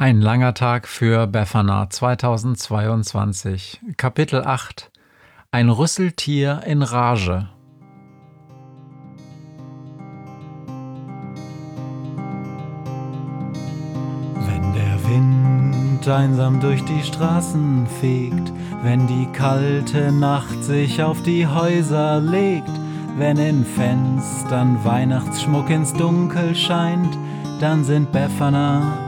Ein langer Tag für Befana 2022. Kapitel 8 Ein Rüsseltier in Rage. Wenn der Wind einsam durch die Straßen fegt, wenn die kalte Nacht sich auf die Häuser legt, wenn in Fenstern Weihnachtsschmuck ins Dunkel scheint, dann sind Befana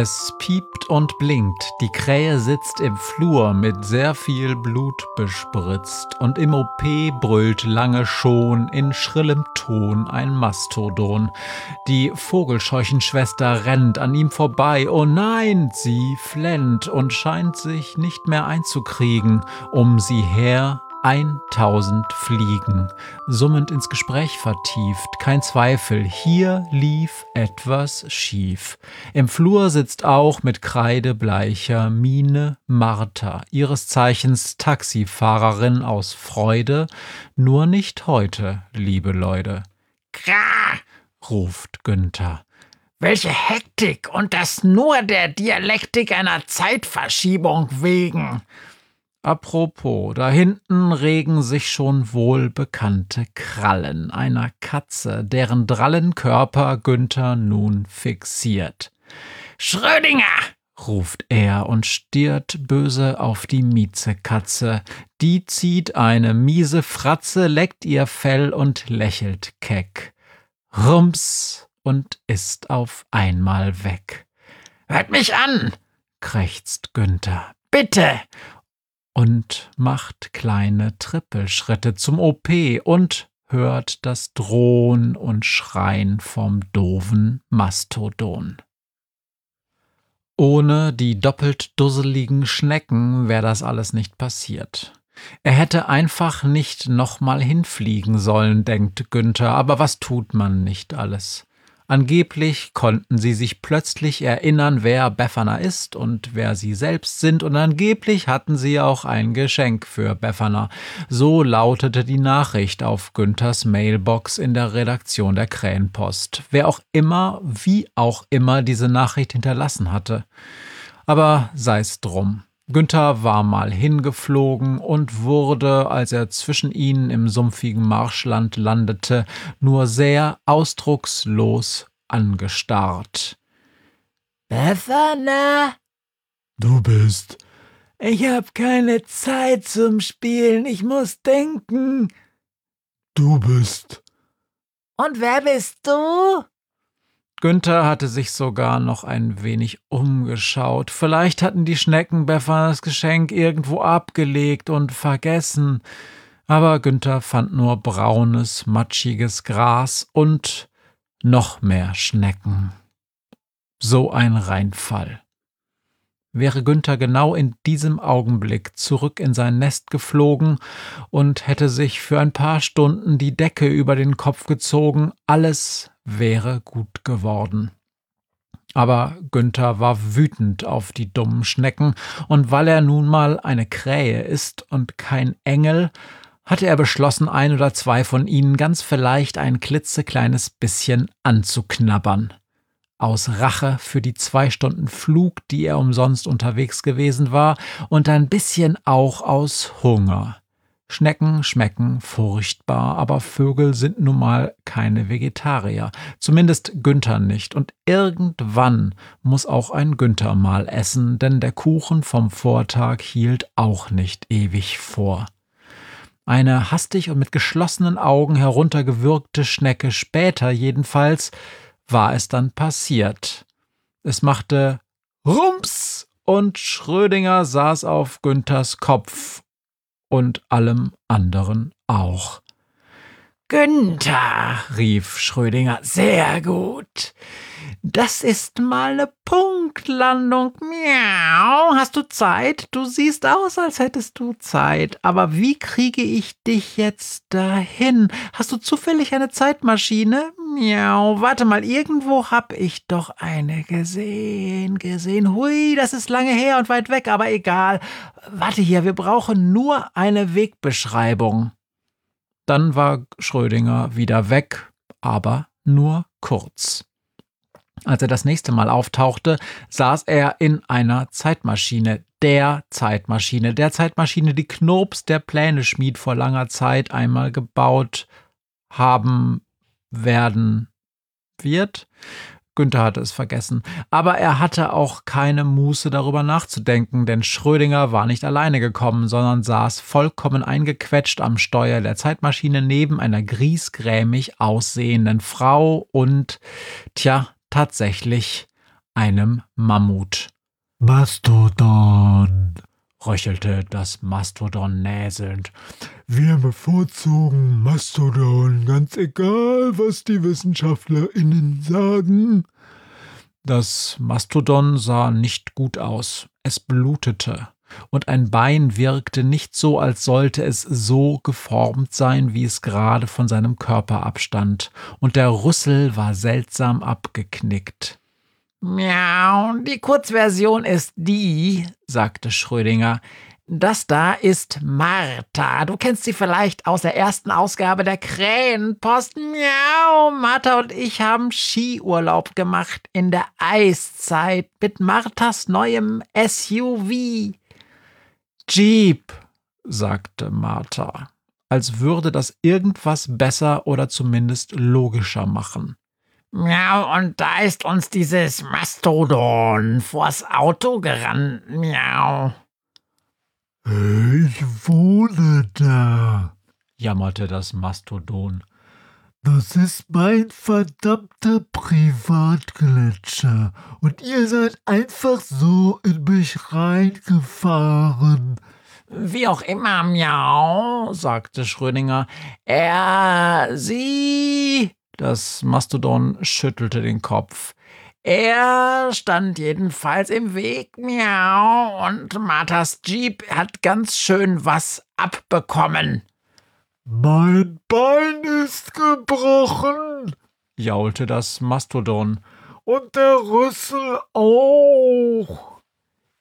Es piept und blinkt, die Krähe sitzt im Flur mit sehr viel Blut bespritzt und im OP brüllt lange schon in schrillem Ton ein Mastodon. Die Vogelscheuchenschwester rennt an ihm vorbei, oh nein, sie flennt und scheint sich nicht mehr einzukriegen, um sie her 1000 Fliegen, summend ins Gespräch vertieft, kein Zweifel, hier lief etwas schief. Im Flur sitzt auch mit kreidebleicher Miene Martha, ihres Zeichens Taxifahrerin aus Freude, nur nicht heute, liebe Leute. Krah, ruft Günther. Welche Hektik und das nur der Dialektik einer Zeitverschiebung wegen. Apropos, da hinten regen sich schon wohlbekannte Krallen einer Katze, deren drallen Körper Günther nun fixiert. Schrödinger! ruft er und stiert böse auf die Miezekatze. Die zieht eine miese Fratze, leckt ihr Fell und lächelt keck. Rums und ist auf einmal weg. Hört mich an! krächzt Günther. Bitte! Und macht kleine Trippelschritte zum OP und hört das Drohen und Schreien vom doofen Mastodon. Ohne die doppelt dusseligen Schnecken wäre das alles nicht passiert. Er hätte einfach nicht nochmal hinfliegen sollen, denkt Günther, aber was tut man nicht alles? Angeblich konnten sie sich plötzlich erinnern, wer Befana ist und wer sie selbst sind, und angeblich hatten sie auch ein Geschenk für Befana. So lautete die Nachricht auf Günthers Mailbox in der Redaktion der Krähenpost. Wer auch immer, wie auch immer diese Nachricht hinterlassen hatte. Aber sei's drum. Günther war mal hingeflogen und wurde, als er zwischen ihnen im sumpfigen Marschland landete, nur sehr ausdruckslos angestarrt. Befana? Du bist. Ich hab keine Zeit zum Spielen, ich muss denken. Du bist. Und wer bist du? Günther hatte sich sogar noch ein wenig umgeschaut. Vielleicht hatten die Schnecken Beffanas Geschenk irgendwo abgelegt und vergessen. Aber Günther fand nur braunes, matschiges Gras und noch mehr Schnecken. So ein Reinfall. Wäre Günther genau in diesem Augenblick zurück in sein Nest geflogen und hätte sich für ein paar Stunden die Decke über den Kopf gezogen, alles wäre gut geworden. Aber Günther war wütend auf die dummen Schnecken, und weil er nun mal eine Krähe ist und kein Engel, hatte er beschlossen, ein oder zwei von ihnen ganz vielleicht ein klitzekleines bisschen anzuknabbern. Aus Rache für die zwei Stunden Flug, die er umsonst unterwegs gewesen war, und ein bisschen auch aus Hunger. Schnecken schmecken furchtbar, aber Vögel sind nun mal keine Vegetarier. Zumindest Günther nicht. Und irgendwann muss auch ein Günther mal essen, denn der Kuchen vom Vortag hielt auch nicht ewig vor. Eine hastig und mit geschlossenen Augen heruntergewürgte Schnecke später jedenfalls war es dann passiert. Es machte Rums und Schrödinger saß auf Günthers Kopf und allem anderen auch. Günther, rief Schrödinger, sehr gut. Das ist mal eine Punktlandung. Miau. Hast du Zeit? Du siehst aus, als hättest du Zeit. Aber wie kriege ich dich jetzt dahin? Hast du zufällig eine Zeitmaschine? Miau. Warte mal, irgendwo hab ich doch eine gesehen, gesehen. Hui, das ist lange her und weit weg, aber egal. Warte hier, wir brauchen nur eine Wegbeschreibung. Dann war Schrödinger wieder weg, aber nur kurz. Als er das nächste Mal auftauchte, saß er in einer Zeitmaschine, der Zeitmaschine, der Zeitmaschine, die Knobs der Pläne-Schmied vor langer Zeit einmal gebaut haben werden wird. Günther hatte es vergessen. Aber er hatte auch keine Muße darüber nachzudenken, denn Schrödinger war nicht alleine gekommen, sondern saß vollkommen eingequetscht am Steuer der Zeitmaschine neben einer griesgrämig aussehenden Frau und, tja, tatsächlich einem Mammut. Mastodon, röchelte das Mastodon näselnd. Wir bevorzugen Mastodon, ganz egal, was die WissenschaftlerInnen sagen. Das Mastodon sah nicht gut aus. Es blutete und ein Bein wirkte nicht so, als sollte es so geformt sein, wie es gerade von seinem Körper abstand, und der Rüssel war seltsam abgeknickt. Miau, die Kurzversion ist die, sagte Schrödinger. Das da ist Martha. Du kennst sie vielleicht aus der ersten Ausgabe der Krähenpost. Miau, Martha und ich haben Skiurlaub gemacht in der Eiszeit mit Marthas neuem SUV. Jeep, sagte Martha, als würde das irgendwas besser oder zumindest logischer machen. Miau, und da ist uns dieses Mastodon vors Auto gerannt. Miau. Ich wohne da, jammerte das Mastodon. Das ist mein verdammter Privatgletscher und ihr seid einfach so in mich reingefahren. Wie auch immer, miau, sagte Schrödinger. Er, sie. Das Mastodon schüttelte den Kopf. Er stand jedenfalls im Weg, miau, und Marthas Jeep hat ganz schön was abbekommen. Mein Bein ist gebrochen, jaulte das Mastodon. Und der Rüssel auch.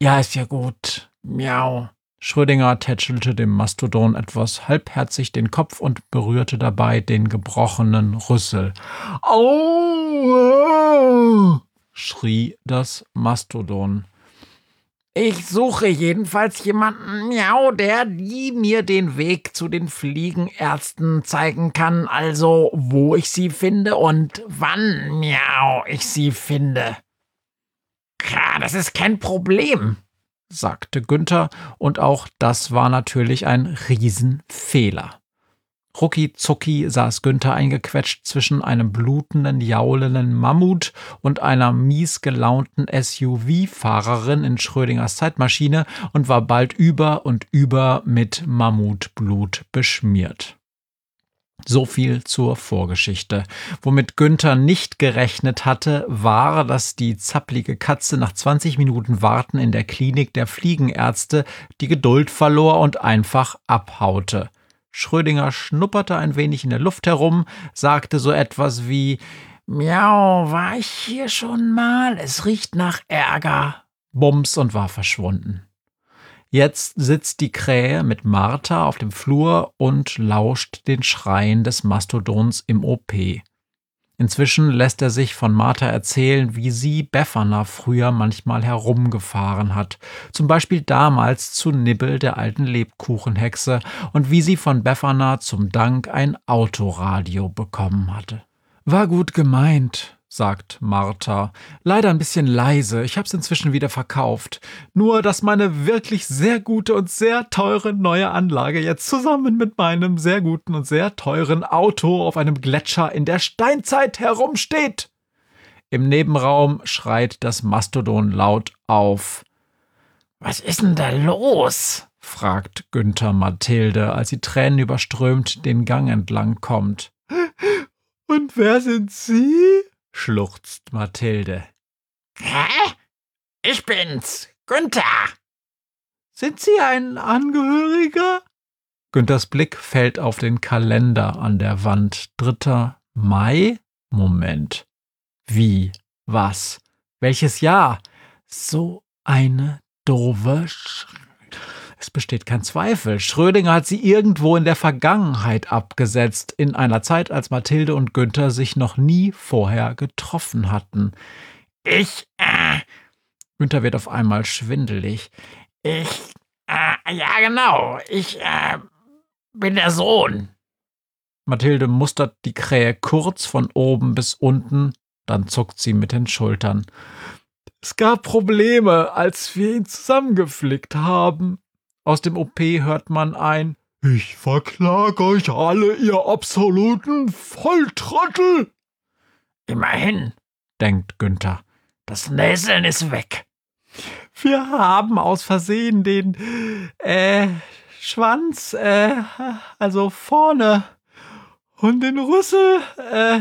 Ja, ist ja gut. Miau. Schrödinger tätschelte dem Mastodon etwas halbherzig den Kopf und berührte dabei den gebrochenen Rüssel. Aua! schrie das Mastodon. Ich suche jedenfalls jemanden, miau, der die mir den Weg zu den Fliegenärzten zeigen kann, also wo ich sie finde und wann, miau, ich sie finde. Ja, das ist kein Problem, sagte Günther, und auch das war natürlich ein Riesenfehler. Rucki zucki saß Günther eingequetscht zwischen einem blutenden, jaulenden Mammut und einer mies gelaunten SUV-Fahrerin in Schrödingers Zeitmaschine und war bald über und über mit Mammutblut beschmiert. So viel zur Vorgeschichte. Womit Günther nicht gerechnet hatte, war, dass die zapplige Katze nach 20 Minuten Warten in der Klinik der Fliegenärzte die Geduld verlor und einfach abhaute. Schrödinger schnupperte ein wenig in der Luft herum, sagte so etwas wie Miau, war ich hier schon mal? Es riecht nach Ärger. Bums und war verschwunden. Jetzt sitzt die Krähe mit Martha auf dem Flur und lauscht den Schreien des Mastodons im OP. Inzwischen lässt er sich von Martha erzählen, wie sie Befana früher manchmal herumgefahren hat. Zum Beispiel damals zu Nibbel der alten Lebkuchenhexe und wie sie von Befana zum Dank ein Autoradio bekommen hatte. War gut gemeint, sagt Martha. Leider ein bisschen leise. Ich hab's inzwischen wieder verkauft. Nur, dass meine wirklich sehr gute und sehr teure neue Anlage jetzt zusammen mit meinem sehr guten und sehr teuren Auto auf einem Gletscher in der Steinzeit herumsteht. Im Nebenraum schreit das Mastodon laut auf. Was ist denn da los? fragt Günther Mathilde, als sie Tränen überströmt den Gang entlang kommt. Und wer sind Sie? Schluchzt Mathilde. Hä? Ich bin's, Günther. Sind Sie ein Angehöriger? Günthers Blick fällt auf den Kalender an der Wand. Dritter Mai? Moment. Wie? Was? Welches Jahr? So eine doofe Sch es besteht kein Zweifel. Schrödinger hat sie irgendwo in der Vergangenheit abgesetzt, in einer Zeit, als Mathilde und Günther sich noch nie vorher getroffen hatten. Ich, äh. Günther wird auf einmal schwindelig. Ich, äh, ja, genau. Ich, äh, bin der Sohn. Mathilde mustert die Krähe kurz von oben bis unten, dann zuckt sie mit den Schultern. Es gab Probleme, als wir ihn zusammengeflickt haben. Aus dem OP hört man ein Ich verklage euch alle, ihr absoluten Volltrottel! Immerhin, denkt Günther. Das Näseln ist weg. Wir haben aus Versehen den, äh, Schwanz, äh, also vorne und den Rüssel, äh,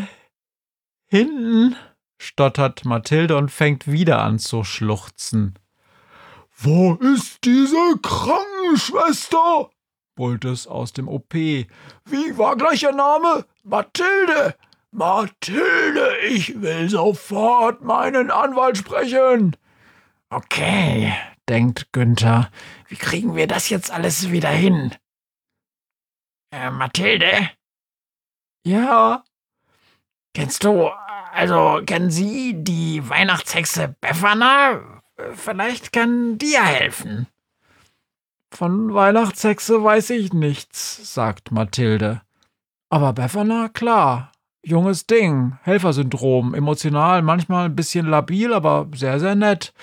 hinten, stottert Mathilde und fängt wieder an zu schluchzen. Wo ist diese Krankenschwester? brüllt es aus dem OP. Wie war gleich ihr Name? Mathilde! Mathilde, ich will sofort meinen Anwalt sprechen. Okay, denkt Günther. Wie kriegen wir das jetzt alles wieder hin? Äh, Mathilde? Ja. Kennst du, also kennen Sie die Weihnachtshexe Befana? Vielleicht kann ja helfen. Von Weihnachtshexe weiß ich nichts, sagt Mathilde. Aber Befana, klar. Junges Ding, Helfersyndrom, emotional, manchmal ein bisschen labil, aber sehr, sehr nett.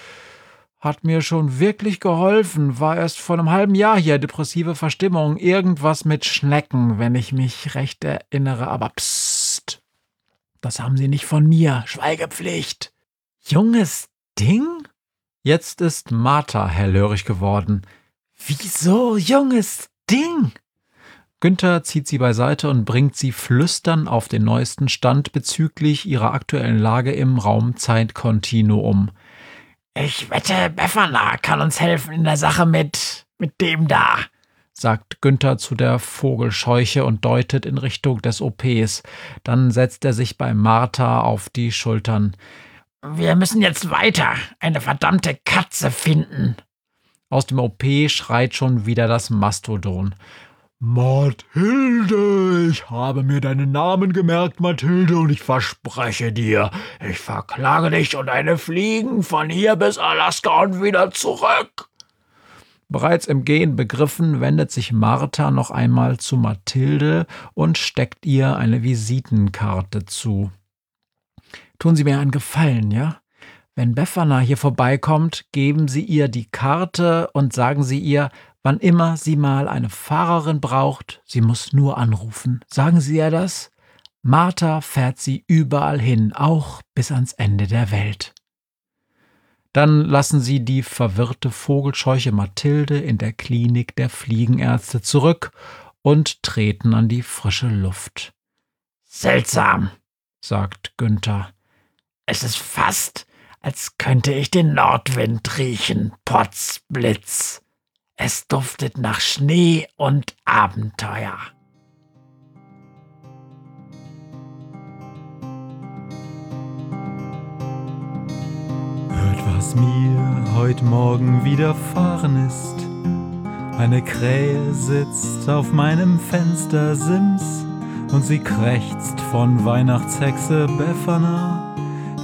Hat mir schon wirklich geholfen, war erst vor einem halben Jahr hier, depressive Verstimmung, irgendwas mit Schnecken, wenn ich mich recht erinnere, aber psst. Das haben Sie nicht von mir, Schweigepflicht. Junges Ding? Jetzt ist Martha hellhörig geworden. Wieso, junges Ding? Günther zieht sie beiseite und bringt sie flüstern auf den neuesten Stand bezüglich ihrer aktuellen Lage im Raumzeitkontinuum. Ich wette, Befana kann uns helfen in der Sache mit, mit dem da, sagt Günther zu der Vogelscheuche und deutet in Richtung des OPs. Dann setzt er sich bei Martha auf die Schultern. Wir müssen jetzt weiter. Eine verdammte Katze finden. Aus dem OP schreit schon wieder das Mastodon. Mathilde, ich habe mir deinen Namen gemerkt, Mathilde, und ich verspreche dir, ich verklage dich und deine Fliegen von hier bis Alaska und wieder zurück. Bereits im Gehen begriffen, wendet sich Martha noch einmal zu Mathilde und steckt ihr eine Visitenkarte zu. Tun Sie mir einen Gefallen, ja? Wenn Befana hier vorbeikommt, geben Sie ihr die Karte und sagen Sie ihr, wann immer sie mal eine Fahrerin braucht, sie muss nur anrufen. Sagen Sie ihr das? Martha fährt sie überall hin, auch bis ans Ende der Welt. Dann lassen sie die verwirrte Vogelscheuche Mathilde in der Klinik der Fliegenärzte zurück und treten an die frische Luft. Seltsam, sagt Günther. Es ist fast, als könnte ich den Nordwind riechen, Potzblitz. Es duftet nach Schnee und Abenteuer. Hört, was mir heute Morgen widerfahren ist. Eine Krähe sitzt auf meinem Fenstersims und sie krächzt von Weihnachtshexe Befana,